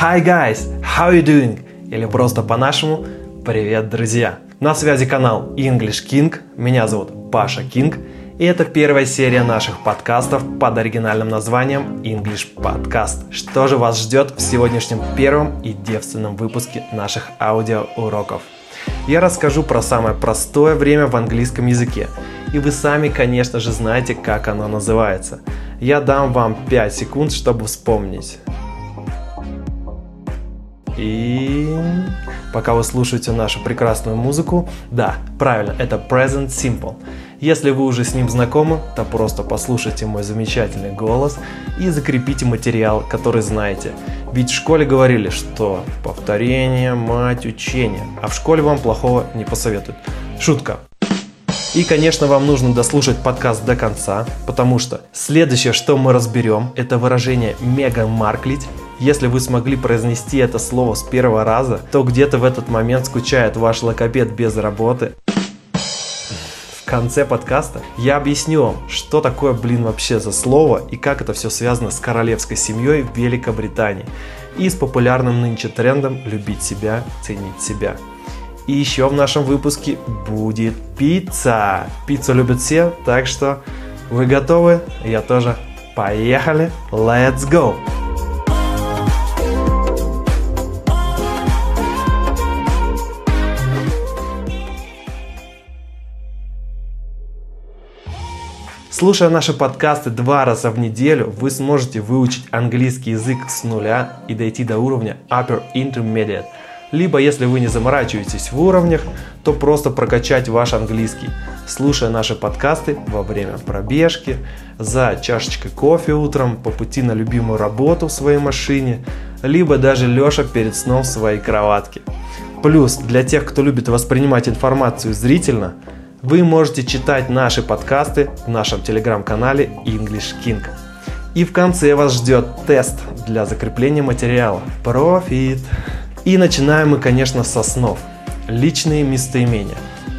Hi guys, how you doing? Или просто по-нашему Привет, друзья! На связи канал English King, меня зовут Паша Кинг, и это первая серия наших подкастов под оригинальным названием English Podcast. Что же вас ждет в сегодняшнем первом и девственном выпуске наших аудиоуроков? Я расскажу про самое простое время в английском языке, и вы сами, конечно же, знаете, как оно называется. Я дам вам 5 секунд, чтобы вспомнить. И пока вы слушаете нашу прекрасную музыку, да, правильно, это Present Simple. Если вы уже с ним знакомы, то просто послушайте мой замечательный голос и закрепите материал, который знаете. Ведь в школе говорили, что повторение – мать учения, а в школе вам плохого не посоветуют. Шутка. И, конечно, вам нужно дослушать подкаст до конца, потому что следующее, что мы разберем, это выражение «мега марклить», если вы смогли произнести это слово с первого раза, то где-то в этот момент скучает ваш логопед без работы. В конце подкаста я объясню вам, что такое, блин, вообще за слово и как это все связано с королевской семьей в Великобритании и с популярным нынче трендом любить себя, ценить себя. И еще в нашем выпуске будет пицца. Пиццу любят все, так что вы готовы? Я тоже. Поехали! Let's go! Слушая наши подкасты два раза в неделю, вы сможете выучить английский язык с нуля и дойти до уровня Upper Intermediate. Либо, если вы не заморачиваетесь в уровнях, то просто прокачать ваш английский, слушая наши подкасты во время пробежки, за чашечкой кофе утром, по пути на любимую работу в своей машине, либо даже лежа перед сном в своей кроватке. Плюс, для тех, кто любит воспринимать информацию зрительно – вы можете читать наши подкасты в нашем телеграм-канале English King. И в конце вас ждет тест для закрепления материала. Профит! И начинаем мы, конечно, со снов. Личные местоимения.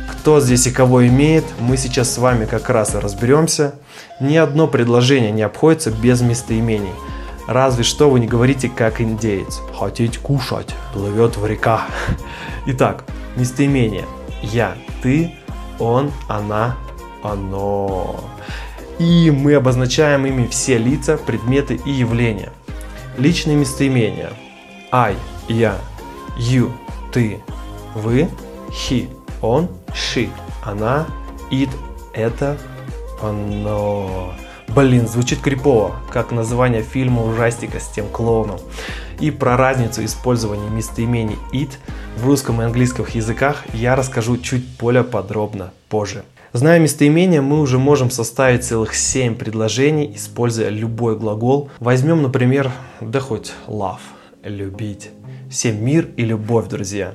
Кто здесь и кого имеет, мы сейчас с вами как раз и разберемся. Ни одно предложение не обходится без местоимений. Разве что вы не говорите как индеец. Хотеть кушать, плывет в река. Итак, местоимение. Я, ты, он, она, оно. И мы обозначаем ими все лица, предметы и явления. Личные местоимения. I, я, you, ты, вы, he, он, she, она, it, это, оно. Блин, звучит крипово, как название фильма ужастика с тем клоуном. И про разницу использования местоимений it в русском и английском языках я расскажу чуть более подробно позже. Зная местоимение, мы уже можем составить целых 7 предложений, используя любой глагол. Возьмем, например, да хоть love, любить. Всем мир и любовь, друзья.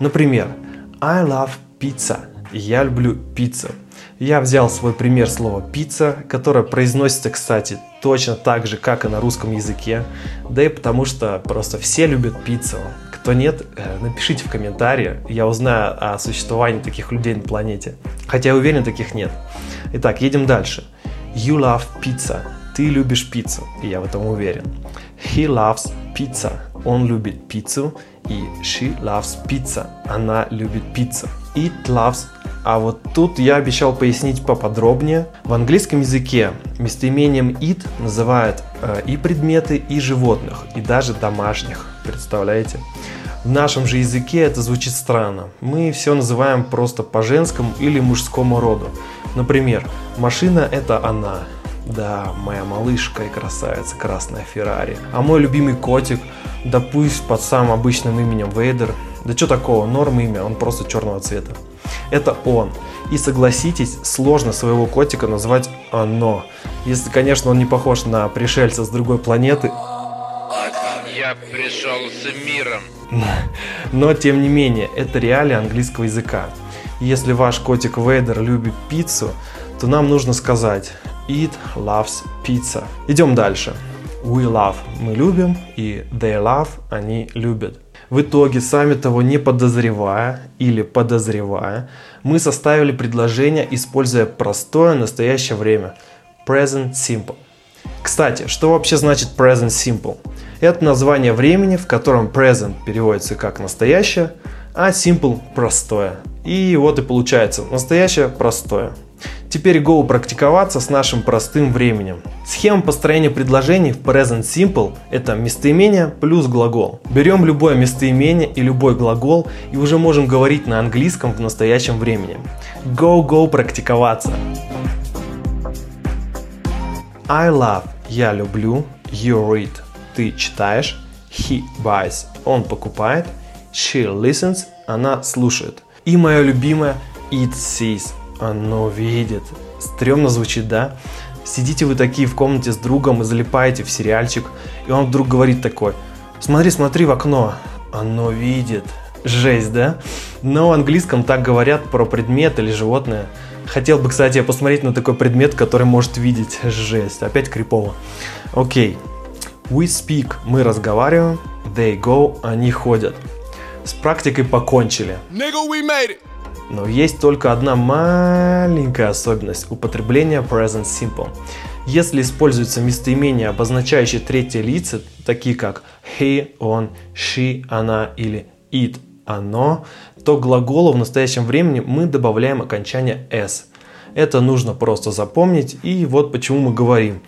Например, I love pizza. Я люблю пиццу. Я взял свой пример слова пицца, которое произносится, кстати, точно так же, как и на русском языке. Да и потому что просто все любят пиццу. Кто нет, э, напишите в комментарии, я узнаю о существовании таких людей на планете. Хотя я уверен, таких нет. Итак, едем дальше. You love pizza. Ты любишь пиццу, и я в этом уверен. He loves pizza. Он любит пиццу. И she loves pizza. Она любит пиццу. It loves а вот тут я обещал пояснить поподробнее. В английском языке местоимением it называют э, и предметы, и животных, и даже домашних. Представляете? В нашем же языке это звучит странно. Мы все называем просто по женскому или мужскому роду. Например, машина это она. Да, моя малышка и красавица, красная Феррари. А мой любимый котик, да пусть под самым обычным именем Вейдер. Да что такого, норм имя, он просто черного цвета. Это он. И согласитесь, сложно своего котика назвать оно. Если, конечно, он не похож на пришельца с другой планеты. Я пришел с миром. Но, тем не менее, это реалии английского языка. Если ваш котик Вейдер любит пиццу, то нам нужно сказать It loves pizza. Идем дальше. We love – мы любим, и they love – они любят. В итоге, сами того не подозревая или подозревая, мы составили предложение, используя простое настоящее время – present simple. Кстати, что вообще значит present simple? Это название времени, в котором present переводится как настоящее, а simple – простое. И вот и получается настоящее простое. Теперь go практиковаться с нашим простым временем. Схема построения предложений в present simple – это местоимение плюс глагол. Берем любое местоимение и любой глагол и уже можем говорить на английском в настоящем времени. Go-go практиковаться. I love – я люблю, you read – ты читаешь, he buys – он покупает, she listens – она слушает. И мое любимое it sees оно видит. Стремно звучит, да? Сидите вы такие в комнате с другом и залипаете в сериальчик, и он вдруг говорит такой, смотри, смотри в окно, оно видит. Жесть, да? Но в английском так говорят про предмет или животное. Хотел бы, кстати, посмотреть на такой предмет, который может видеть. Жесть, опять крипово. Окей. We speak, мы разговариваем. They go, они ходят. С практикой покончили. Nigga, we made it. Но есть только одна маленькая особенность употребления present simple. Если используются местоимения, обозначающие третье лица, такие как he, он, she, она или it, оно, то к глаголу в настоящем времени мы добавляем окончание s. Это нужно просто запомнить, и вот почему мы говорим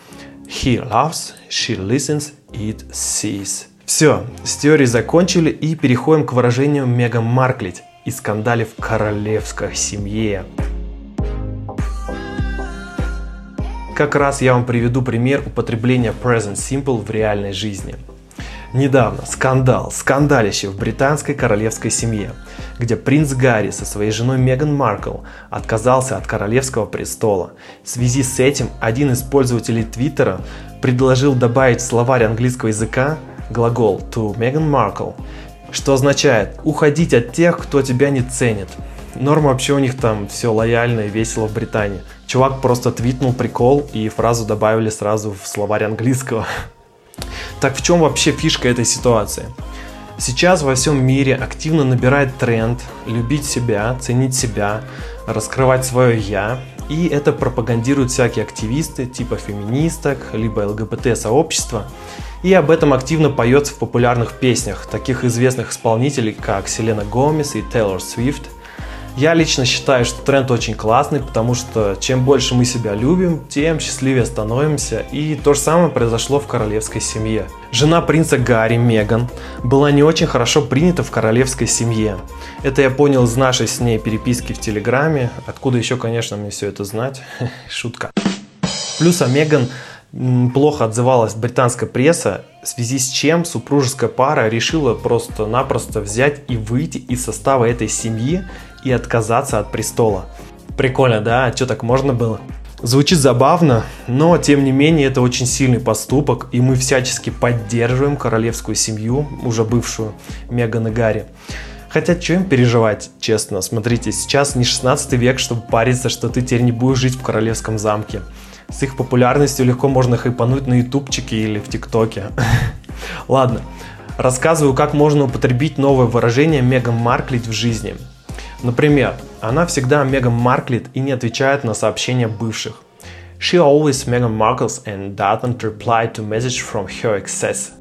He loves, she listens, it sees. Все, с теорией закончили и переходим к выражению мега марклить и скандале в королевской семье. Как раз я вам приведу пример употребления present simple в реальной жизни. Недавно скандал, скандалище в британской королевской семье, где принц Гарри со своей женой Меган Маркл отказался от королевского престола. В связи с этим один из пользователей Твиттера предложил добавить в словарь английского языка глагол to Meghan Markle, что означает уходить от тех, кто тебя не ценит. Норма вообще у них там все лояльно и весело в Британии. Чувак просто твитнул прикол и фразу добавили сразу в словарь английского. Так в чем вообще фишка этой ситуации? Сейчас во всем мире активно набирает тренд любить себя, ценить себя, раскрывать свое «я». И это пропагандируют всякие активисты типа феминисток, либо ЛГБТ-сообщества. И об этом активно поется в популярных песнях таких известных исполнителей, как Селена Гомес и Тейлор Свифт. Я лично считаю, что тренд очень классный, потому что чем больше мы себя любим, тем счастливее становимся. И то же самое произошло в королевской семье. Жена принца Гарри, Меган, была не очень хорошо принята в королевской семье. Это я понял из нашей с ней переписки в Телеграме. Откуда еще, конечно, мне все это знать? Шутка. Плюс о Меган плохо отзывалась британская пресса, в связи с чем супружеская пара решила просто-напросто взять и выйти из состава этой семьи и отказаться от престола. Прикольно, да? А что так можно было? Звучит забавно, но тем не менее это очень сильный поступок, и мы всячески поддерживаем королевскую семью, уже бывшую Меган и Гарри. Хотя, что им переживать, честно, смотрите, сейчас не 16 век, чтобы париться, что ты теперь не будешь жить в королевском замке. С их популярностью легко можно хайпануть на ютубчике или в тиктоке. Ладно, рассказываю, как можно употребить новое выражение Меган Марклить в жизни. Например, она всегда Меган Марклит и не отвечает на сообщения бывших. She always Meghan Markles and doesn't reply to message from her exes.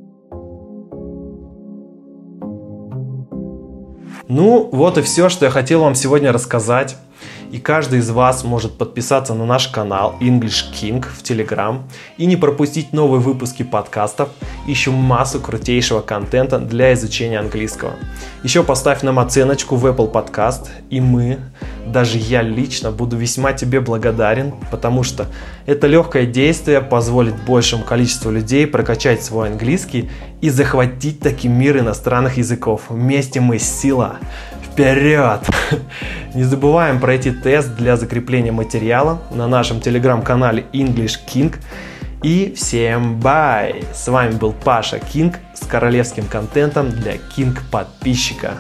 Ну, вот и все, что я хотел вам сегодня рассказать. И каждый из вас может подписаться на наш канал English King в Telegram и не пропустить новые выпуски подкастов, еще массу крутейшего контента для изучения английского. Еще поставь нам оценочку в Apple Podcast, и мы, даже я лично, буду весьма тебе благодарен, потому что это легкое действие позволит большему количеству людей прокачать свой английский и захватить таким мир иностранных языков. Вместе мы сила. Вперед! Не забываем пройти тест для закрепления материала на нашем телеграм-канале English King. И всем бай! С вами был Паша Кинг с королевским контентом для Кинг подписчика.